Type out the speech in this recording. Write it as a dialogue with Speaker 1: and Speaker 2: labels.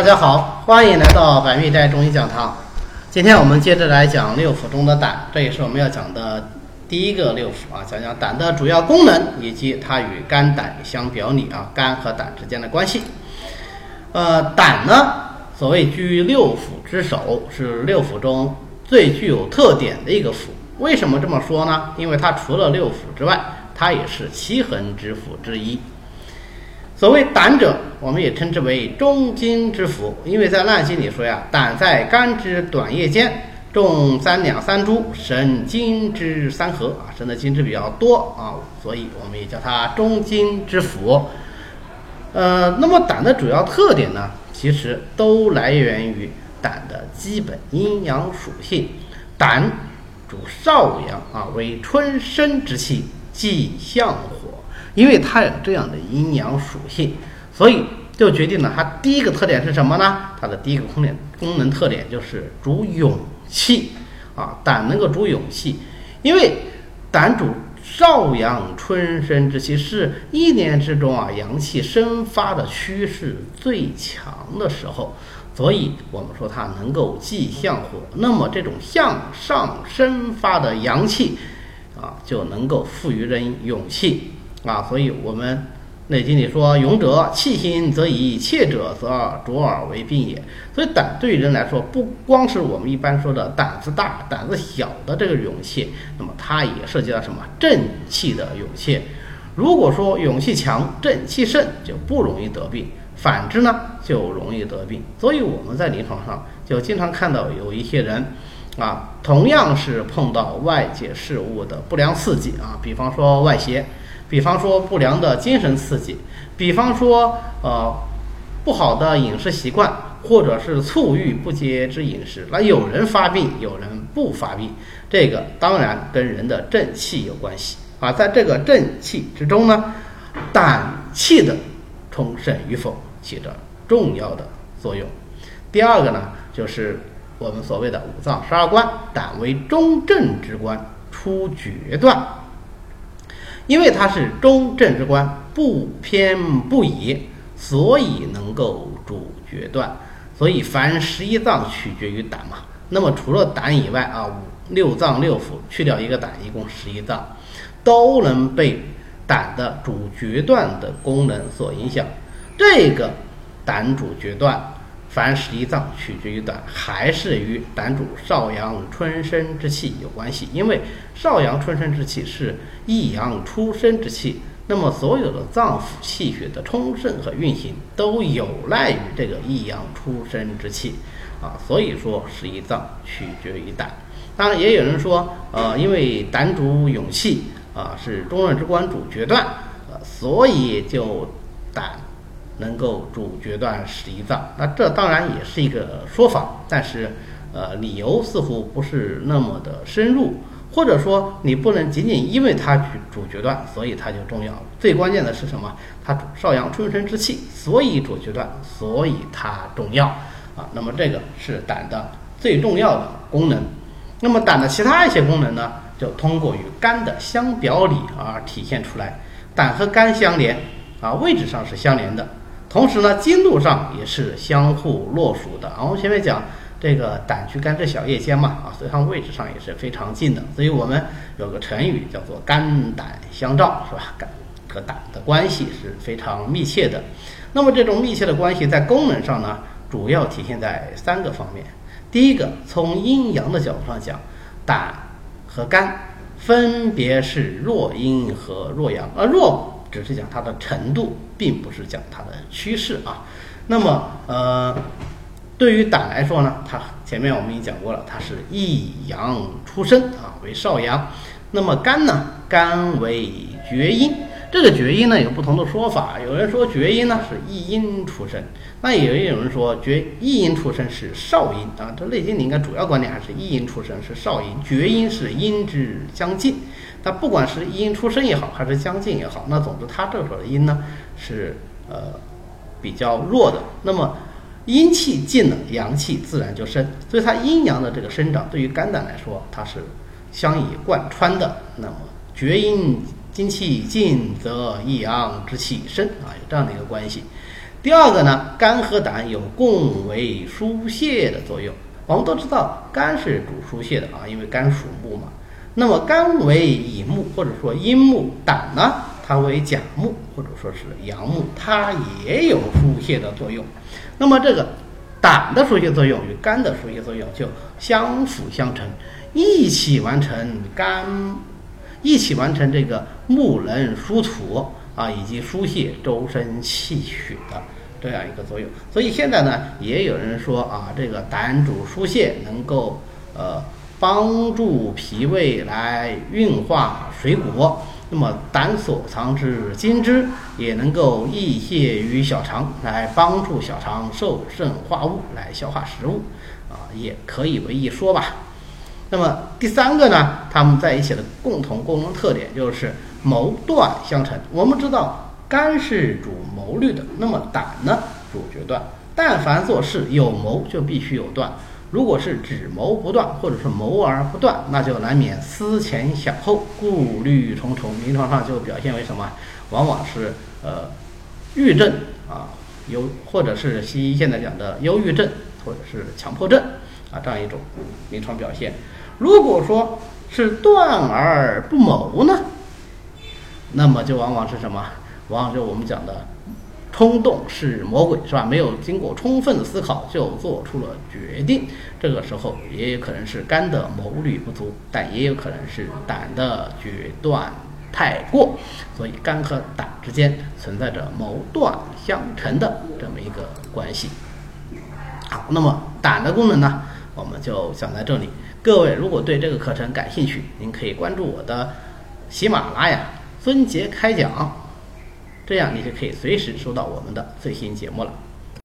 Speaker 1: 大家好，欢迎来到百密斋中医讲堂。今天我们接着来讲六腑中的胆，这也是我们要讲的第一个六腑啊，讲讲胆的主要功能以及它与肝胆相表里啊，肝和胆之间的关系。呃，胆呢，所谓居六腑之首，是六腑中最具有特点的一个腑。为什么这么说呢？因为它除了六腑之外，它也是七横之腑之一。所谓胆者，我们也称之为中经之腑，因为在《烂经》里说呀，胆在肝之短叶间，重三两三株，生精之三合啊，生的精汁比较多啊，所以我们也叫它中经之腑。呃，那么胆的主要特点呢，其实都来源于胆的基本阴阳属性。胆主少阳啊，为春生之气，即相火。因为它有这样的阴阳属性，所以就决定了它第一个特点是什么呢？它的第一个功能功能特点就是主勇气啊，胆能够主勇气，因为胆主少阳春生之气，是一年之中啊阳气生发的趋势最强的时候，所以我们说它能够既向火，那么这种向上生发的阳气啊，就能够赋予人勇气。啊，所以我们《内经》里说：“勇者气心则以，怯者则卓尔为病也。”所以胆对人来说，不光是我们一般说的胆子大、胆子小的这个勇气，那么它也涉及到什么正气的勇气。如果说勇气强、正气盛，就不容易得病；反之呢，就容易得病。所以我们在临床上就经常看到有一些人，啊，同样是碰到外界事物的不良刺激啊，比方说外邪。比方说不良的精神刺激，比方说呃不好的饮食习惯，或者是醋郁不节之饮食，那有人发病，有人不发病，这个当然跟人的正气有关系啊。在这个正气之中呢，胆气的充盛与否起着重要的作用。第二个呢，就是我们所谓的五脏十二官，胆为中正之官，出决断。因为它是中正之官，不偏不倚，所以能够主决断。所以凡十一脏取决于胆嘛。那么除了胆以外啊，五六脏六腑去掉一个胆，一共十一脏，都能被胆的主决断的功能所影响。这个胆主决断。凡十一脏取决于胆，还是与胆主少阳春生之气有关系。因为少阳春生之气是一阳出生之气，那么所有的脏腑气血的充盛和运行都有赖于这个一阳出生之气啊。所以说十一脏取决于胆。当然也有人说，呃，因为胆主勇气啊，是中任之官主决断，呃，所以就胆。能够主决断十一脏，那这当然也是一个说法，但是，呃，理由似乎不是那么的深入，或者说你不能仅仅因为它主主决断，所以它就重要。最关键的是什么？它少阳春生之气，所以主决断，所以它重要啊。那么这个是胆的最重要的功能。那么胆的其他一些功能呢，就通过与肝的相表里而体现出来。胆和肝相连啊，位置上是相连的。同时呢，经络上也是相互络属的啊。我们前面讲这个胆居肝之小叶间嘛，啊，所以它位置上也是非常近的。所以我们有个成语叫做肝胆相照，是吧？肝和胆的关系是非常密切的。那么这种密切的关系在功能上呢，主要体现在三个方面。第一个，从阴阳的角度上讲，胆和肝分别是弱阴和弱阳，而弱。只是讲它的程度，并不是讲它的趋势啊。那么，呃，对于胆来说呢，它前面我们已经讲过了，它是一阳出生啊，为少阳。那么肝呢，肝为厥阴。这个厥阴呢有不同的说法，有人说厥阴呢是一阴出生，那也有人说厥一阴出生是少阴啊。这《内经》里应该主要观点还是一阴出生是少阴，厥阴是阴之将尽。但不管是阴出生也好，还是将近也好，那总之它这时候的阴呢是呃比较弱的。那么阴气尽了，阳气自然就生，所以它阴阳的这个生长对于肝胆来说，它是相以贯穿的。那么厥阴精气尽，则益阳之气生啊，有这样的一个关系。第二个呢，肝和胆有共为疏泄的作用。我们都知道肝是主疏泄的啊，因为肝属木嘛。那么肝为乙木或者说阴木，胆呢它为甲木或者说是阳木，它也有疏泄的作用。那么这个胆的疏泄作用与肝的疏泄作用就相辅相成，一起完成肝，一起完成这个木能疏土啊，以及疏泄周身气血的。这样一个作用，所以现在呢，也有人说啊，这个胆主疏泄，能够呃帮助脾胃来运化水谷。那么胆所藏之精汁，也能够溢泄于小肠，来帮助小肠受肾化物，来消化食物，啊，也可以为一说吧。那么第三个呢，它们在一起的共同功能特点就是谋断相成。我们知道。肝是主谋虑的，那么胆呢主决断。但凡做事有谋，就必须有断。如果是只谋不断，或者是谋而不断，那就难免思前想后，顾虑重重。临床上就表现为什么？往往是呃郁症啊，忧或者是西医现在讲的忧郁症，或者是强迫症啊这样一种临床表现。如果说是断而不谋呢，那么就往往是什么？往往就我们讲的，冲动是魔鬼，是吧？没有经过充分的思考就做出了决定，这个时候也有可能是肝的谋虑不足，但也有可能是胆的决断太过，所以肝和胆之间存在着谋断相成的这么一个关系。好，那么胆的功能呢，我们就讲在这里。各位如果对这个课程感兴趣，您可以关注我的喜马拉雅孙杰开讲。这样你就可以随时收到我们的最新节目了。